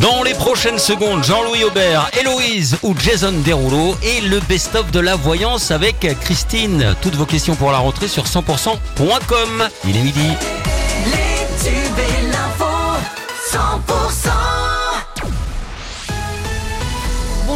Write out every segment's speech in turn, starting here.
Dans les prochaines secondes, Jean-Louis Aubert, Héloïse ou Jason Derulo et le best-of de la voyance avec Christine. Toutes vos questions pour la rentrée sur 100%.com. Il est midi. Les tubes et l'info, 100%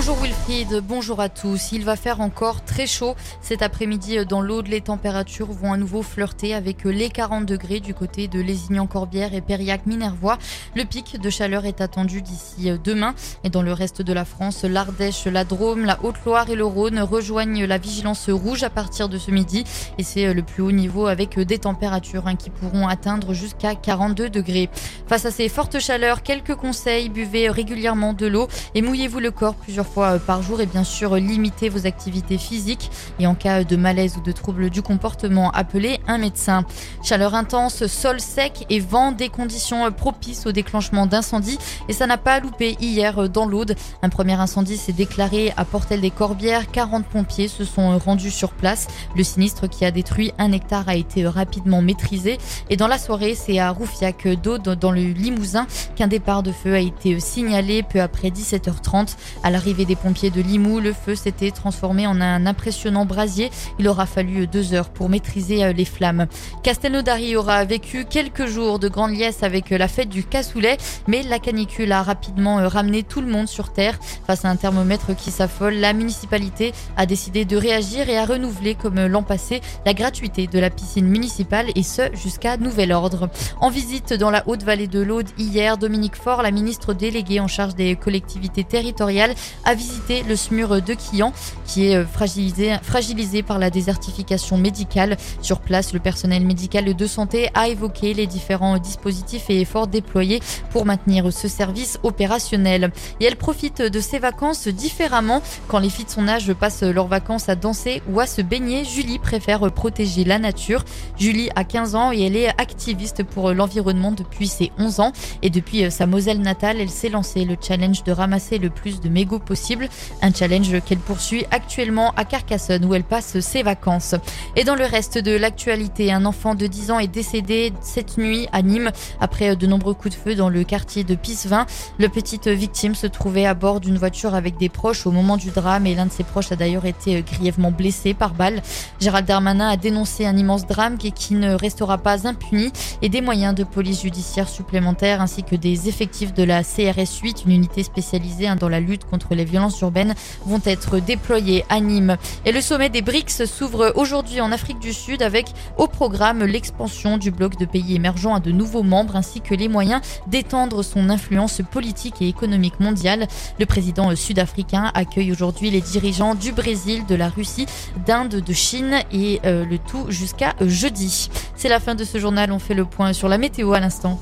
Bonjour Wilfried, bonjour à tous. Il va faire encore très chaud cet après-midi dans l'Aude. Les températures vont à nouveau flirter avec les 40 degrés du côté de Lézignan-Corbière et Périac-Minervois. Le pic de chaleur est attendu d'ici demain. Et dans le reste de la France, l'Ardèche, la Drôme, la Haute-Loire et le Rhône rejoignent la vigilance rouge à partir de ce midi. Et c'est le plus haut niveau avec des températures hein, qui pourront atteindre jusqu'à 42 degrés. Face à ces fortes chaleurs, quelques conseils. Buvez régulièrement de l'eau et mouillez-vous le corps plusieurs fois par jour et bien sûr limitez vos activités physiques et en cas de malaise ou de troubles du comportement, appelez un médecin. Chaleur intense, sol sec et vent, des conditions propices au déclenchement d'incendies et ça n'a pas loupé hier dans l'Aude. Un premier incendie s'est déclaré à Portel des Corbières, 40 pompiers se sont rendus sur place. Le sinistre qui a détruit un hectare a été rapidement maîtrisé et dans la soirée, c'est à Roufiac d'Aude dans le Limousin qu'un départ de feu a été signalé peu après 17h30 à l'arrivée des pompiers de Limoux, le feu s'était transformé en un impressionnant brasier. Il aura fallu deux heures pour maîtriser euh, les flammes. Castelnaudary aura vécu quelques jours de grande liesse avec euh, la fête du cassoulet, mais la canicule a rapidement euh, ramené tout le monde sur terre. Face à un thermomètre qui s'affole, la municipalité a décidé de réagir et a renouvelé, comme l'an passé, la gratuité de la piscine municipale et ce jusqu'à nouvel ordre. En visite dans la Haute-Vallée de l'Aude hier, Dominique Faure, la ministre déléguée en charge des collectivités territoriales, a visité le SMUR de Quillan, qui est euh, fragilisé, fragilisé par la désertification médicale. Sur place, le personnel médical de santé a évoqué les différents dispositifs et efforts déployés pour maintenir ce service opérationnel. Et elle profite de ses vacances différemment. Quand les filles de son âge passent leurs vacances à danser ou à se baigner, Julie préfère protéger la nature. Julie a 15 ans et elle est activiste pour l'environnement depuis ses 11 ans. Et depuis sa Moselle natale, elle s'est lancée le challenge de ramasser le plus de mégots Un challenge qu'elle poursuit actuellement à Carcassonne où elle passe ses vacances. Et dans le reste de l'actualité, un enfant de 10 ans est décédé cette nuit à Nîmes après de nombreux coups de feu dans le quartier de Pissevin. Le petite victime se trouvait à bord d'une voiture avec des proches au moment du drame et l'un de ses proches a d'ailleurs été grièvement blessé par balle. Gérald Darmanin a dénoncé un immense drame qui ne restera pas impuni et des moyens de police judiciaire supplémentaires ainsi que des effectifs de la CRS 8, une unité spécialisée dans la lutte contre les violences urbaines vont être déployées à Nîmes. Et le sommet des BRICS s'ouvre aujourd'hui en Afrique du Sud avec au programme l'expansion du bloc de pays émergents à de nouveaux membres ainsi que les moyens d'étendre son influence politique et économique mondiale. Le président sud-africain accueille aujourd'hui les dirigeants du Brésil, de la Russie, d'Inde, de Chine et euh, le tout jusqu'à jeudi. C'est la fin de ce journal. On fait le point sur la météo à l'instant.